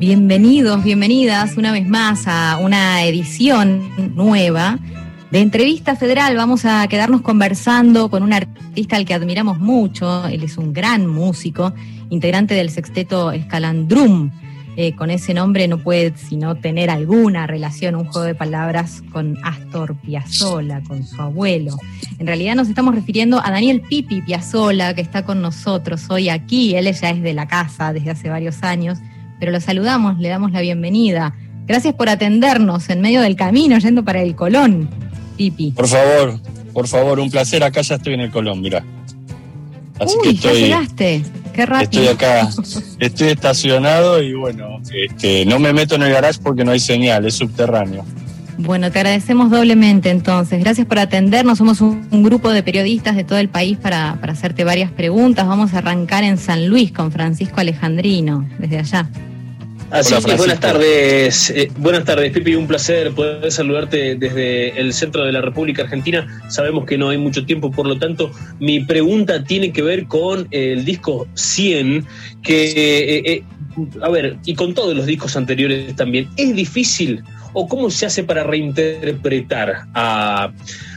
Bienvenidos, bienvenidas una vez más a una edición nueva de Entrevista Federal. Vamos a quedarnos conversando con un artista al que admiramos mucho. Él es un gran músico, integrante del sexteto Escalandrum. Eh, con ese nombre no puede sino tener alguna relación, un juego de palabras con Astor Piazzolla, con su abuelo. En realidad nos estamos refiriendo a Daniel Pipi Piazzolla, que está con nosotros hoy aquí. Él ya es de la casa desde hace varios años pero lo saludamos, le damos la bienvenida. Gracias por atendernos en medio del camino, yendo para el Colón, Pipi. Por favor, por favor, un placer. Acá ya estoy en el Colón, mira. Así que estoy, ya llegaste. Qué rápido. Estoy acá, estoy estacionado y bueno, este, no me meto en el garage porque no hay señal, es subterráneo. Bueno, te agradecemos doblemente entonces. Gracias por atendernos. Somos un, grupo de periodistas de todo el país para, para, hacerte varias preguntas. Vamos a arrancar en San Luis con Francisco Alejandrino, desde allá. Así que buenas tardes, eh, buenas tardes, Pipi, un placer poder saludarte desde el centro de la República Argentina. Sabemos que no hay mucho tiempo, por lo tanto, mi pregunta tiene que ver con el disco 100, que, eh, eh, a ver, y con todos los discos anteriores también, ¿es difícil o cómo se hace para reinterpretar a,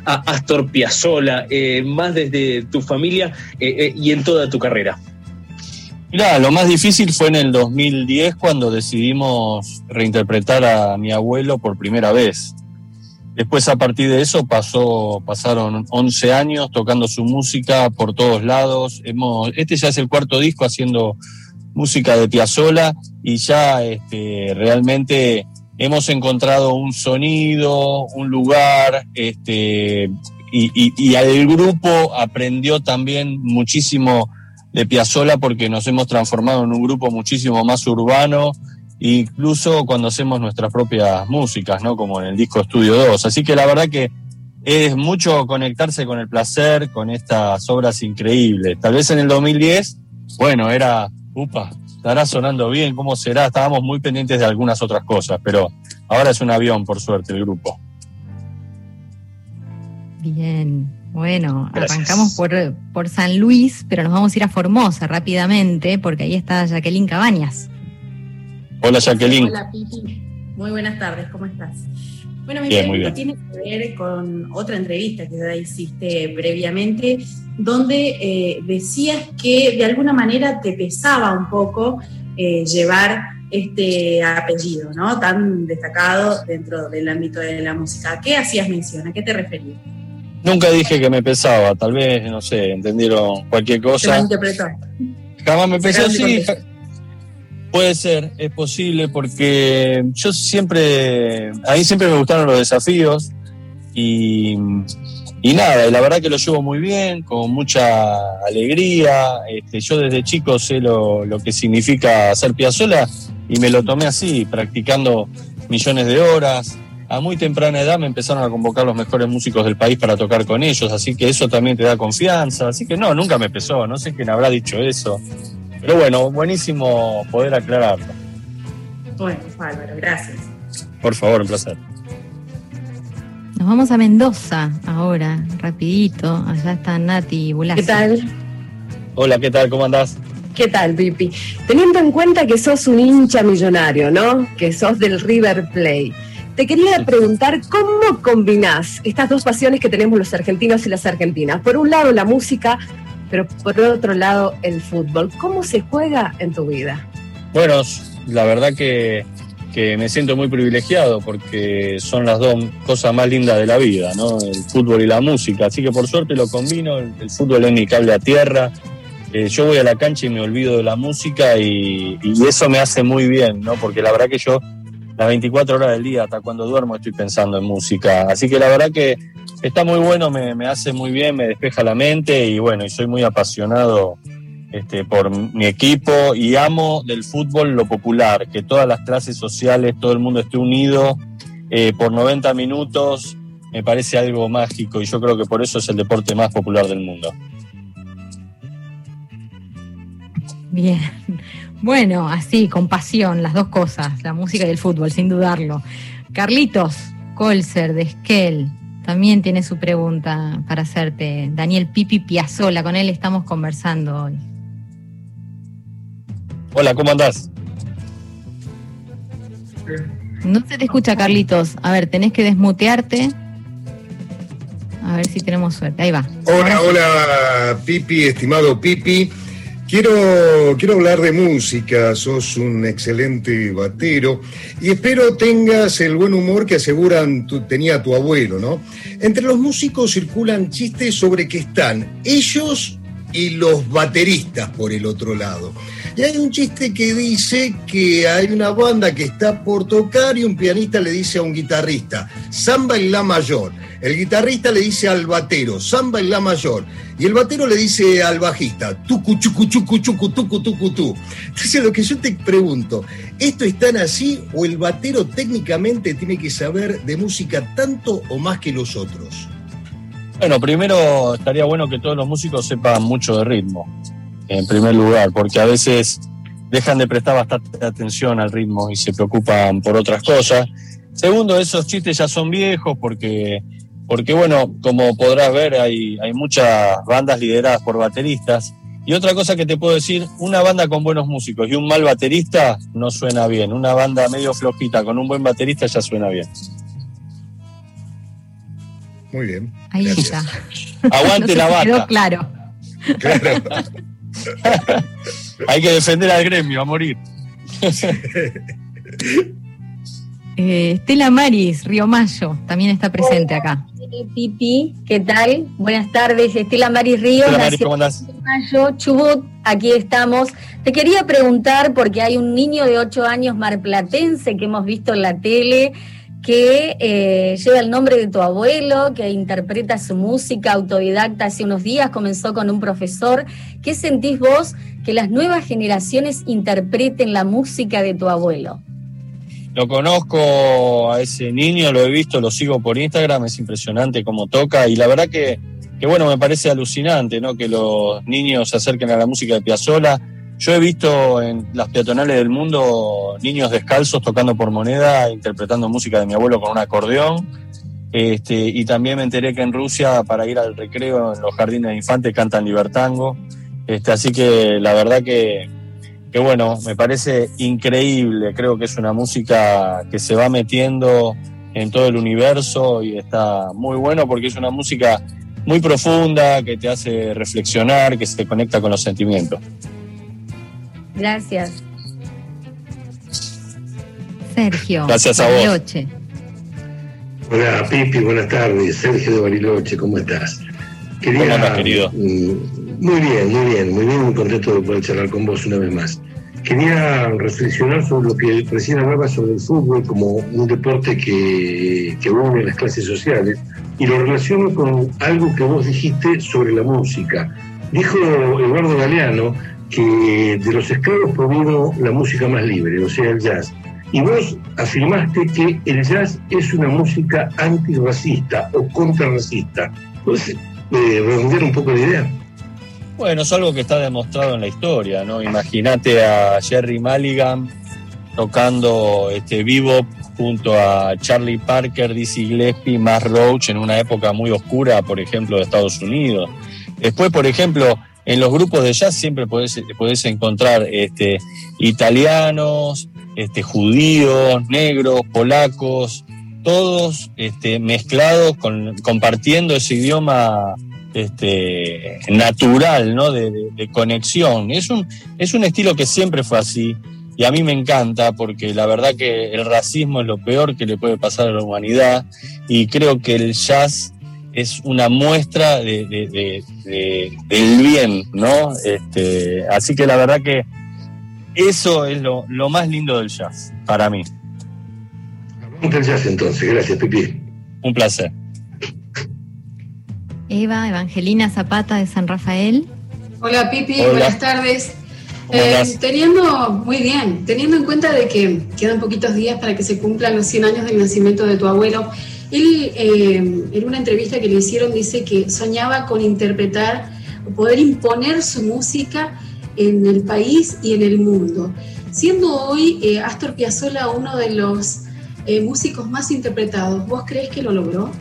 Astor Piazzolla, más desde tu familia y en toda tu carrera? Mira, lo más difícil fue en el 2010 cuando decidimos reinterpretar a mi abuelo por primera vez. Después a partir de eso pasó, pasaron 11 años tocando su música por todos lados. Hemos, este ya es el cuarto disco haciendo música de Piazzolla y ya este, realmente hemos encontrado un sonido, un lugar, este, y, y, y el grupo aprendió también muchísimo de Piazzola porque nos hemos transformado en un grupo muchísimo más urbano, incluso cuando hacemos nuestras propias músicas, ¿no? Como en el disco Estudio 2. Así que la verdad que es mucho conectarse con el placer, con estas obras increíbles. Tal vez en el 2010, bueno, era, upa, estará sonando bien, ¿cómo será? Estábamos muy pendientes de algunas otras cosas, pero ahora es un avión, por suerte, el grupo. Bien. Bueno, arrancamos por, por San Luis, pero nos vamos a ir a Formosa rápidamente, porque ahí está Jacqueline Cabañas. Hola Jacqueline. Hola Pipi. Muy buenas tardes, ¿cómo estás? Bueno, mi pregunta tiene que ver con otra entrevista que ya hiciste previamente, donde eh, decías que de alguna manera te pesaba un poco eh, llevar este apellido, ¿no? Tan destacado dentro del ámbito de la música. qué hacías mención? ¿A qué te referías? Nunca dije que me pesaba, tal vez, no sé, entendieron cualquier cosa. Jamás me pesó, sí. Puede ser, es posible, porque yo siempre, a mí siempre me gustaron los desafíos y, y nada, y la verdad que lo llevo muy bien, con mucha alegría. Este, yo desde chico sé lo, lo que significa hacer piazola y me lo tomé así, practicando millones de horas, a muy temprana edad me empezaron a convocar los mejores músicos del país para tocar con ellos, así que eso también te da confianza. Así que no, nunca me pesó, no sé quién habrá dicho eso. Pero bueno, buenísimo poder aclararlo. Bueno, Álvaro, gracias. Por favor, un placer. Nos vamos a Mendoza ahora, rapidito. Allá está Nati Bulassi. ¿Qué tal? Hola, ¿qué tal? ¿Cómo andás? ¿Qué tal, Pipi? Teniendo en cuenta que sos un hincha millonario, ¿no? Que sos del River Plate te quería preguntar cómo combinás estas dos pasiones que tenemos los argentinos y las argentinas. Por un lado la música, pero por otro lado el fútbol. ¿Cómo se juega en tu vida? Bueno, la verdad que, me siento muy privilegiado porque son las dos cosas más lindas de la vida, ¿no? El fútbol y la música. Así que por suerte lo combino. El, fútbol es mi cable a tierra. Eh, yo voy a la cancha y me olvido de la música y eso me hace muy bien, ¿no? Porque la verdad que yo las 24 horas del día, hasta cuando duermo estoy pensando en música. Así que la verdad que está muy bueno, me, hace muy bien, me despeja la mente y bueno, y soy muy apasionado este, por mi equipo y amo del fútbol lo popular, que todas las clases sociales, todo el mundo esté unido eh, por 90 minutos, me parece algo mágico y yo creo que por eso es el deporte más popular del mundo. Bien. Bueno, así, con pasión, las dos cosas, la música y el fútbol, sin dudarlo. Carlitos Colser de Esquel también tiene su pregunta para hacerte. Daniel Pipi Piazzola, con él estamos conversando hoy. Hola, ¿cómo andás? No se te escucha, Carlitos. A ver, tenés que desmutearte. A ver si tenemos suerte. Ahí va. Hola, hola, Pipi, estimado Pipi. Quiero, quiero hablar de música, sos un excelente batero y espero tengas el buen humor que aseguran tu, tenía tu abuelo, ¿no? Entre los músicos circulan chistes sobre que están ellos y los bateristas por el otro lado. Y hay un chiste que dice que hay una banda que está por tocar y un pianista le dice a un guitarrista, samba en la mayor. El guitarrista le dice al batero, samba en la mayor. Y el batero le dice al bajista, tucu, chucu, chucu, chucu, tucu, tucu, tu. Entonces lo que yo te pregunto, ¿esto es tan así o el batero técnicamente tiene que saber de música tanto o más que los otros? Bueno, primero estaría bueno que todos los músicos sepan mucho de ritmo en primer lugar, porque a veces dejan de prestar bastante atención al ritmo y se preocupan por otras cosas. Segundo, esos chistes ya son viejos porque, porque bueno, como podrás ver, hay, hay muchas bandas lideradas por bateristas. Y otra cosa que te puedo decir, una banda con buenos músicos y un mal baterista no suena bien. Una banda medio flojita con un buen baterista ya suena bien. Muy bien. Ahí está. Aguante la banda. claro. Claro. Hay que defender al gremio a morir. Eh, Estela Maris, Río Mayo, también está presente acá. Pipi, ¿qué tal? Buenas tardes, Estela Maris Río. Estela Maris, ¿cómo andás? Mayo, Chubut, aquí estamos. Te quería preguntar, porque hay un niño de 8 años marplatense que hemos visto en la tele, que eh, lleva el nombre de tu abuelo, que interpreta su música autodidacta hace unos días, comenzó con un profesor. ¿Qué sentís vos que las nuevas generaciones interpreten la música de tu abuelo? Lo conozco a ese niño, lo he visto, lo sigo por Instagram, es impresionante cómo toca y la verdad que, que bueno, me parece alucinante, ¿no? Que los niños se acerquen a la música de Piazzolla yo he visto en las peatonales del mundo niños descalzos tocando por moneda, interpretando música de mi abuelo con un acordeón. Este, y también me enteré que en Rusia, para ir al recreo en los jardines de infantes, cantan libertango. Este, así que la verdad que, que, bueno, me parece increíble. Creo que es una música que se va metiendo en todo el universo y está muy bueno porque es una música muy profunda, que te hace reflexionar, que se conecta con los sentimientos. Gracias. Sergio. Gracias a Bariloche. Hola, Pipi, buenas tardes. Sergio de Bariloche, ¿cómo estás? Quería, ¿Cómo estás, querido? Mm, muy bien, muy bien, muy bien, muy contento de poder charlar con vos una vez más. Quería reflexionar sobre lo que recién hablaba sobre el fútbol como un deporte que, que une las clases sociales y lo relaciono con algo que vos dijiste sobre la música. Dijo Eduardo Galeano que de los esclavos provino la música más libre, o sea, el jazz. Y vos afirmaste que el jazz es una música antirracista o contrarracista. ¿Puedes eh, redondear un poco la idea? Bueno, es algo que está demostrado en la historia, ¿no? Imagínate a Jerry Mulligan tocando este bebop junto a Charlie Parker, Dizzy Gillespie, Matt Roach en una época muy oscura, por ejemplo, de Estados Unidos. Después, por ejemplo, en los grupos de jazz siempre podés, encontrar este, italianos, este, judíos, negros, polacos, todos este, mezclados, con, compartiendo ese idioma este, natural, ¿no? De, de, conexión. Es un, es un estilo que siempre fue así y a mí me encanta porque la verdad que el racismo es lo peor que le puede pasar a la humanidad y creo que el jazz es una muestra de, del bien, ¿no? Este, así que la verdad que eso es lo, más lindo del jazz, para mí. Del jazz entonces, gracias Pipi. Un placer. Eva Evangelina Zapata de San Rafael. Hola Pipi, buenas tardes. Eh, teniendo, muy bien, teniendo en cuenta de que quedan poquitos días para que se cumplan los 100 años del nacimiento de tu abuelo, él, eh, en una entrevista que le hicieron, dice que soñaba con interpretar o poder imponer su música en el país y en el mundo. Siendo hoy eh, Astor Piazzolla uno de los eh, músicos más interpretados, ¿vos crees que lo logró?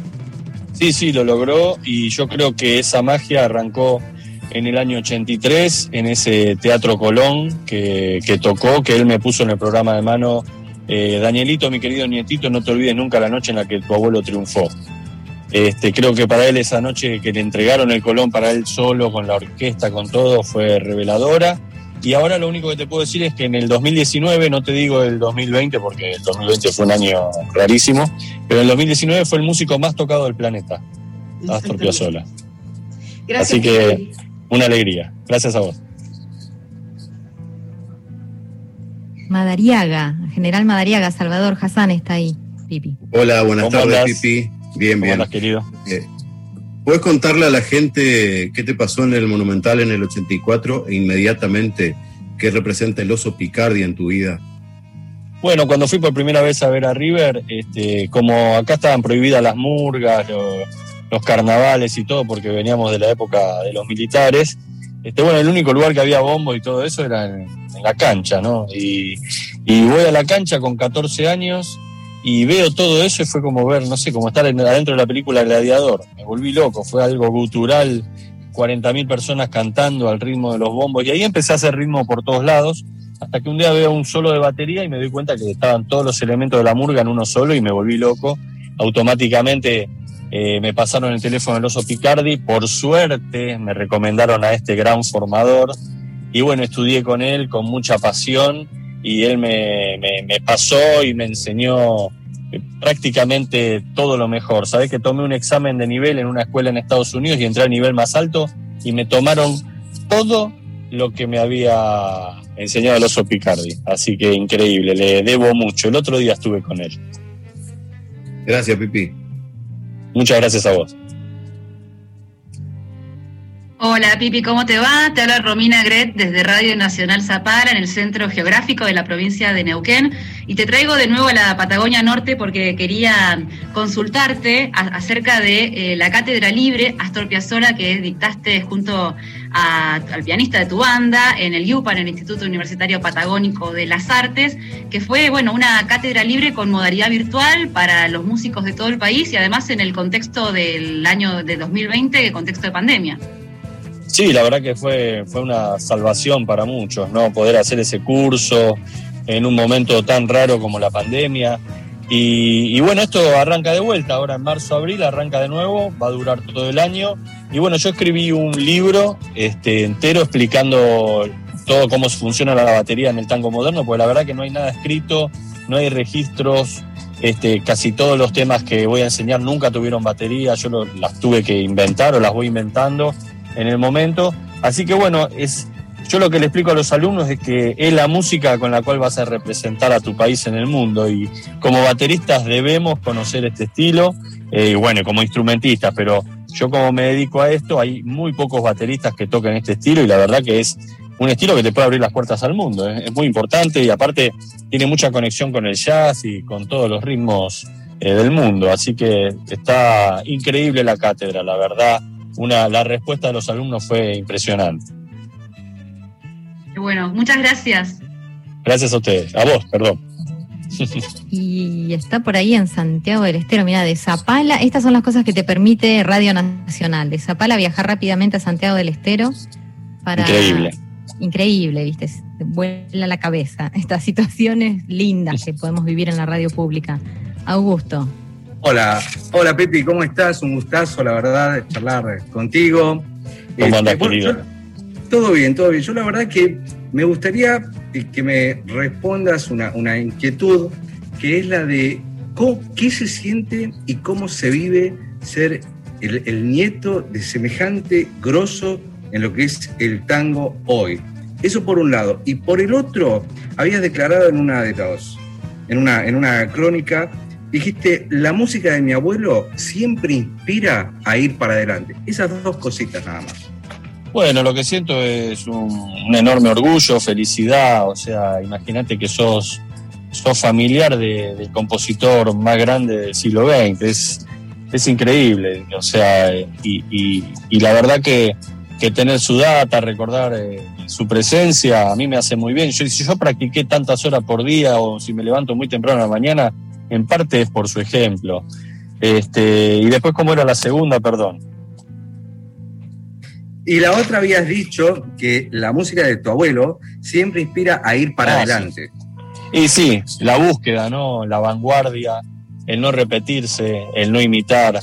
Sí, sí, lo logró y yo creo que esa magia arrancó en el año 83 en ese Teatro Colón que, que tocó, que él me puso en el programa de mano eh, Danielito, mi querido nietito, no te olvides nunca la noche en la que tu abuelo triunfó. Este, creo que para él esa noche que le entregaron el Colón para él solo, con la orquesta, con todo, fue reveladora. Y ahora lo único que te puedo decir es que en el 2019, no te digo el 2020 porque el 2020 fue un año rarísimo, pero en el 2019 fue el músico más tocado del planeta, Astor Piazzolla. Así que una alegría. Gracias a vos. Madariaga, General Madariaga, Salvador Hassan está ahí, Pipi. Hola, buenas tardes, Pipi. Bien, bien. Hola, querido. Eh, ¿Puedes contarle a la gente qué te pasó en el Monumental en el 84 e inmediatamente qué representa el oso Picardi en tu vida? Bueno, cuando fui por primera vez a ver a River, este, como acá estaban prohibidas las murgas, los, carnavales y todo, porque veníamos de la época de los militares, este, bueno, el único lugar que había bombo y todo eso era en, la cancha, ¿no? Y, y voy a la cancha con 14 años y veo todo eso y fue como ver, no sé, como estar adentro de la película Gladiador. Me volví loco, fue algo gutural, 40.000 personas cantando al ritmo de los bombos y ahí empecé a hacer ritmo por todos lados, hasta que un día veo un solo de batería y me doy cuenta que estaban todos los elementos de la murga en uno solo y me volví loco. Automáticamente eh, me pasaron el teléfono del oso Picardi, por suerte me recomendaron a este gran formador y bueno, estudié con él con mucha pasión y él me, me, pasó y me enseñó eh, prácticamente todo lo mejor. Sabes que tomé un examen de nivel en una escuela en Estados Unidos y entré al nivel más alto y me tomaron todo lo que me había enseñado el oso Picardi. Así que increíble, le debo mucho. El otro día estuve con él. Gracias, Pipi. Muchas gracias a vos. Hola Pipi, ¿cómo te va? Te habla Romina Gret desde Radio Nacional Zapala en el centro geográfico de la provincia de Neuquén y te traigo de nuevo a la Patagonia Norte porque quería consultarte acerca de eh, la cátedra libre Astor Piazzolla que dictaste junto al pianista de tu banda en el IUPA, el Instituto Universitario Patagónico de las Artes, que fue bueno una cátedra libre con modalidad virtual para los músicos de todo el país y además en el contexto del año de 2020, el contexto de pandemia. Sí, la verdad que fue, fue una salvación para muchos, ¿no? Poder hacer ese curso en un momento tan raro como la pandemia. Y, bueno, esto arranca de vuelta, ahora en marzo, abril, arranca de nuevo, va a durar todo el año. Y bueno, yo escribí un libro este, entero explicando todo cómo funciona la batería en el tango moderno, porque la verdad que no hay nada escrito, no hay registros, este, casi todos los temas que voy a enseñar nunca tuvieron batería, yo las tuve que inventar o las voy inventando en el momento. Así que bueno, es, yo lo que le explico a los alumnos es que es la música con la cual vas a representar a tu país en el mundo y como bateristas debemos conocer este estilo, eh, y bueno, como instrumentistas, pero yo como me dedico a esto, hay muy pocos bateristas que toquen este estilo y la verdad que es un estilo que te puede abrir las puertas al mundo, ¿eh? es muy importante y aparte tiene mucha conexión con el jazz y con todos los ritmos eh, del mundo, así que está increíble la cátedra, la verdad una, la respuesta de los alumnos fue impresionante. Bueno, muchas gracias. Gracias a ustedes, a vos, perdón. Y está por ahí en Santiago del Estero, mira, de Zapala, estas son las cosas que te permite Radio Nacional, de Zapala viajar rápidamente a Santiago del Estero para... Increíble. Increíble, viste, vuela la cabeza, estas situaciones lindas que podemos vivir en la radio pública. Augusto. Hola, hola Pepi, ¿cómo estás? Un gustazo, la verdad, charlar contigo. ¿Cómo andas, este, todo bien, todo bien. Yo la verdad que me gustaría que me respondas una, inquietud, que es la de qué se siente y cómo se vive ser el, el, nieto de semejante grosso en lo que es el tango hoy. Eso por un lado. Y por el otro, habías declarado en una de las, en una, en una crónica dijiste, la música de mi abuelo siempre inspira a ir para adelante. Esas dos cositas nada más. Bueno, lo que siento es un, enorme orgullo, felicidad, o sea, imagínate que sos, sos familiar del compositor más grande del siglo XX, es, es increíble, o sea, y, la verdad que, tener su data, recordar eh, su presencia, a mí me hace muy bien. Yo, si yo practiqué tantas horas por día o si me levanto muy temprano en la mañana, en parte es por su ejemplo. Este, y después, ¿cómo era la segunda? Perdón. Y la otra habías dicho que la música de tu abuelo siempre inspira a ir para ah, adelante. Y sí, la búsqueda, ¿no? La vanguardia, el no repetirse, el no imitar,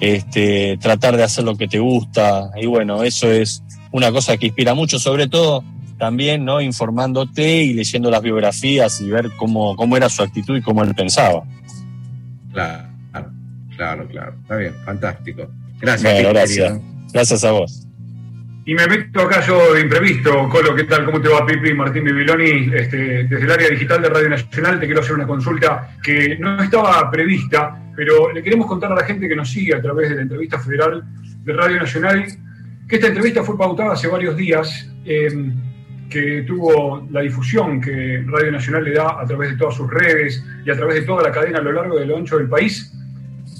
este, tratar de hacer lo que te gusta. Y bueno, eso es una cosa que inspira mucho, sobre todo también, ¿no? Informándote y leyendo las biografías y ver cómo, cómo era su actitud y cómo él pensaba. Claro, claro, claro. Está bien, fantástico. Gracias. gracias. Gracias a vos. Y me meto acá yo de imprevisto. Colo, ¿qué tal? ¿Cómo te va, Pipi? Martín Bibiloni, este, desde el área digital de Radio Nacional te quiero hacer una consulta que no estaba prevista, pero le queremos contar a la gente que nos sigue a través de la entrevista federal de Radio Nacional que esta entrevista fue pautada hace varios días, em, que tuvo la difusión que Radio Nacional le da a través de todas sus redes y a través de toda la cadena a lo largo de lo ancho del país,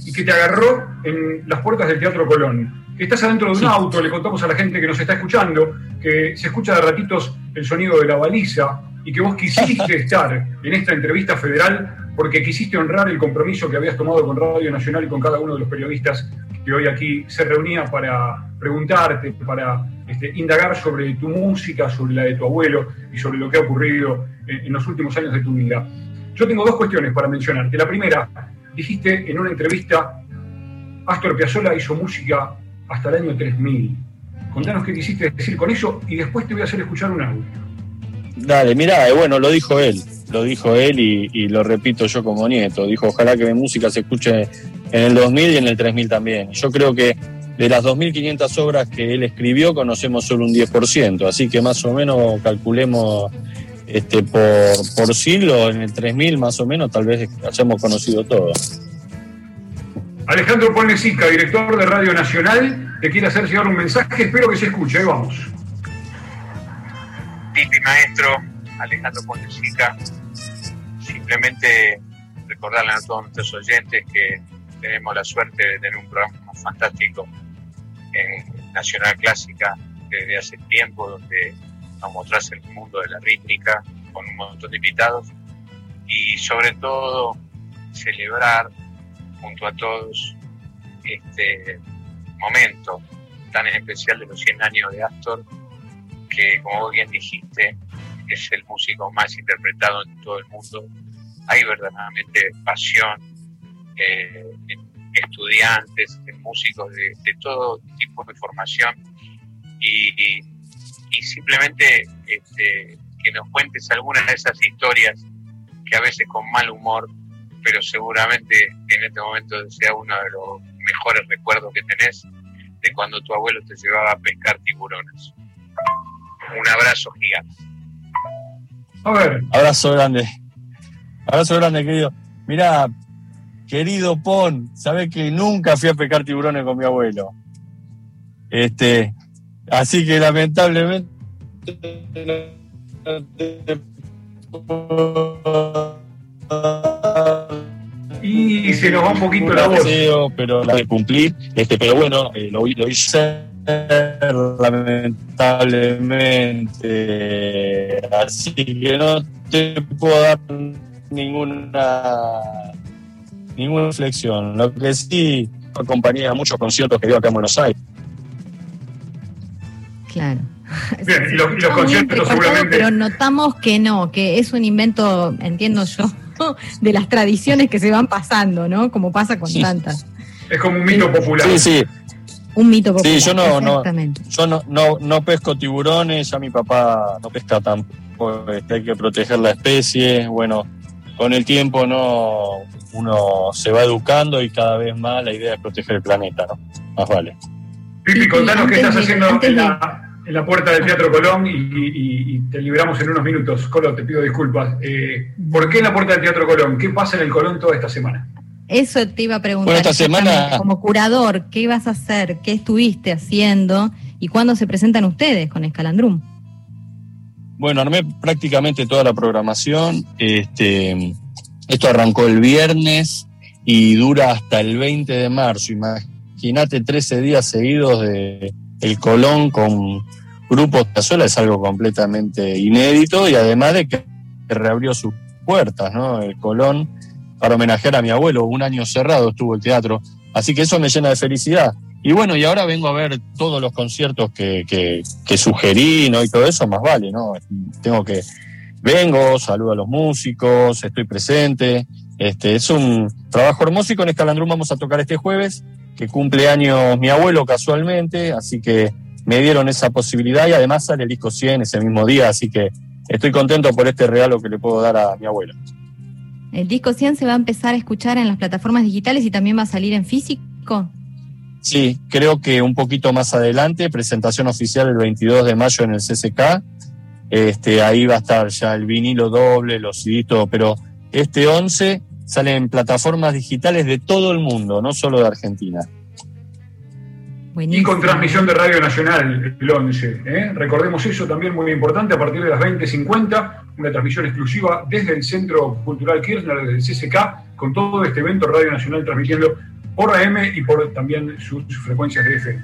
y que te agarró en las puertas del Teatro Colón. Estás adentro de un auto, le contamos a la gente que nos está escuchando, que se escucha de ratitos el sonido de la baliza y que vos quisiste estar en esta entrevista federal porque quisiste honrar el compromiso que habías tomado con Radio Nacional y con cada uno de los periodistas que hoy aquí se reunía para preguntarte, para este, indagar sobre tu música, sobre la de tu abuelo y sobre lo que ha ocurrido en, los últimos años de tu vida. Yo tengo dos cuestiones para mencionarte. La primera, dijiste en una entrevista, Astor Piazzolla hizo música hasta el año 3000. Contanos qué quisiste decir con eso y después te voy a hacer escuchar un audio. Dale, mirá, eh, bueno, lo dijo él, lo dijo él y, lo repito yo como nieto. Dijo, ojalá que mi música se escuche en el 2000 y en el 3000 también. Yo creo que de las 2.500 obras que él escribió conocemos solo un 10%, así que más o menos calculemos este, por, por siglo, en el 3000 más o menos, tal vez hayamos conocido todo. Alejandro Ponesica, director de Radio Nacional, te quiere hacer llegar un mensaje, espero que se escuche, ahí vamos. Pipi Maestro, Alejandro Ponesica, simplemente recordarle a todos nuestros oyentes que tenemos la suerte de tener un programa fantástico en Nacional Clásica desde hace tiempo, donde nos mostrás el mundo de la rítmica con un montón de invitados y sobre todo celebrar junto a todos este momento tan especial de los 100 años de Astor, que como bien dijiste, es el músico más interpretado en todo el mundo. Hay verdaderamente pasión eh, estudiantes, en músicos de, todo tipo de formación y, simplemente este, que nos cuentes algunas de esas historias que a veces con mal humor pero seguramente en este momento sea uno de los mejores recuerdos que tenés de cuando tu abuelo te llevaba a pescar tiburones. Un abrazo gigante. A ver. Abrazo grande. Abrazo grande, querido. Mira, querido Pon, sabes que nunca fui a pescar tiburones con mi abuelo. Este, así que lamentablemente y se nos va un poquito la voz. pero la de cumplir, este, pero bueno, eh, lo, lo, hice lamentablemente, así que no te puedo dar ninguna ninguna reflexión. Lo que sí acompañé a muchos conciertos que dio acá en Buenos Aires. Claro. Bien, y los, y los conciertos seguramente. Pero notamos que no, que es un invento, entiendo yo, de las tradiciones que se van pasando, ¿no? Como pasa con tantas. Es como un mito popular. Sí, sí. Un mito popular. Sí, yo no, no, yo no, no, no pesco tiburones, ya mi papá no pesca tampoco, este, hay que proteger la especie. Bueno, con el tiempo no uno se va educando y cada vez más la idea es proteger el planeta, ¿no? Más vale. Pipi, contanos qué estás haciendo en la, en la puerta del Teatro Colón y, te liberamos en unos minutos. Colo, te pido disculpas. Eh, ¿Por qué en la puerta del Teatro Colón? ¿Qué pasa en el Colón toda esta semana? Eso te iba a preguntar. Bueno, esta semana... Como curador, ¿qué ibas a hacer? ¿Qué estuviste haciendo? ¿Y cuándo se presentan ustedes con Escalandrum? Bueno, armé prácticamente toda la programación. Este, esto arrancó el viernes y dura hasta el 20 de marzo. Imagínate 13 días seguidos de, el Colón con grupos sola es algo completamente inédito y además de que reabrió sus puertas, ¿no? El Colón para homenajear a mi abuelo, un año cerrado estuvo el teatro, así que eso me llena de felicidad. Y bueno, y ahora vengo a ver todos los conciertos que, que, sugerí, ¿no? Y todo eso, más vale, ¿no? Tengo que vengo, saludo a los músicos, estoy presente. Este, es un trabajo hermoso y con Escalandrum vamos a tocar este jueves, que cumple años mi abuelo casualmente, así que me dieron esa posibilidad y además sale el disco 100 ese mismo día, así que estoy contento por este regalo que le puedo dar a mi abuelo. ¿El disco 100 se va a empezar a escuchar en las plataformas digitales y también va a salir en físico? Sí, creo que un poquito más adelante, presentación oficial el 22 de mayo en el CCK. Este, ahí va a estar ya el vinilo doble, los CD, pero este 11 sale en plataformas digitales de todo el mundo, no solo de Argentina. Y con transmisión de Radio Nacional el 11. ¿eh? Recordemos eso también muy importante, a partir de las 20.50, una transmisión exclusiva desde el Centro Cultural Kirchner, desde el CCK, con todo este evento Radio Nacional transmitiendo por AM y por también sus, frecuencias de FM.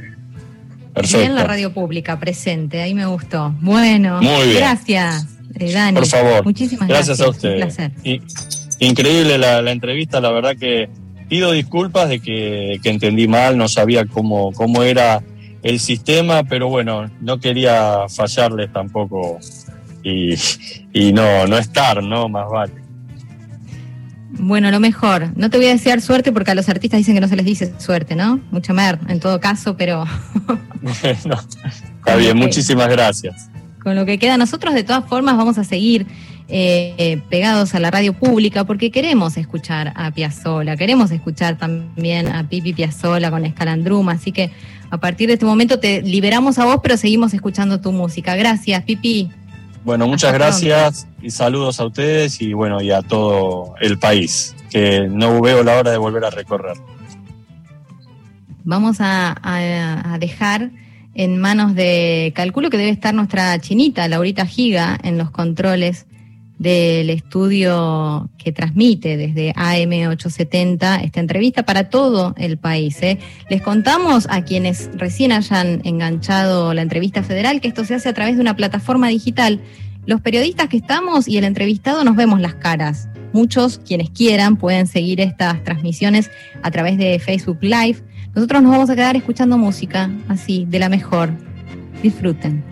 Perfecto. Bien la radio pública presente, ahí me gustó. Bueno, gracias, eh, Dani. Por favor. Muchísimas gracias. Gracias a usted. increíble la, la entrevista, la verdad que pido disculpas de que, entendí mal, no sabía cómo, cómo era el sistema, pero bueno, no quería fallarles tampoco y, no, no estar, ¿no? Más vale. Bueno, lo mejor. No te voy a desear suerte porque a los artistas dicen que no se les dice suerte, ¿no? Mucho mer, en todo caso, pero. bueno, está bien, muchísimas gracias. Con lo que queda, nosotros de todas formas vamos a seguir eh, pegados a la radio pública porque queremos escuchar a Piazzola, queremos escuchar también a Pipi Piazzola con Escalandrum, así que a partir de este momento te liberamos a vos, pero seguimos escuchando tu música. Gracias, Pipi. Bueno, muchas gracias y saludos a ustedes y bueno, y a todo el país, que no veo la hora de volver a recorrer. Vamos a, a dejar en manos de, calculo que debe estar nuestra chinita, Laurita Giga, en los controles del estudio que transmite desde AM870 esta entrevista para todo el país. ¿eh? Les contamos a quienes recién hayan enganchado la entrevista federal que esto se hace a través de una plataforma digital. Los periodistas que estamos y el entrevistado nos vemos las caras. Muchos, quienes quieran, pueden seguir estas transmisiones a través de Facebook Live. Nosotros nos vamos a quedar escuchando música así, de la mejor. Disfruten.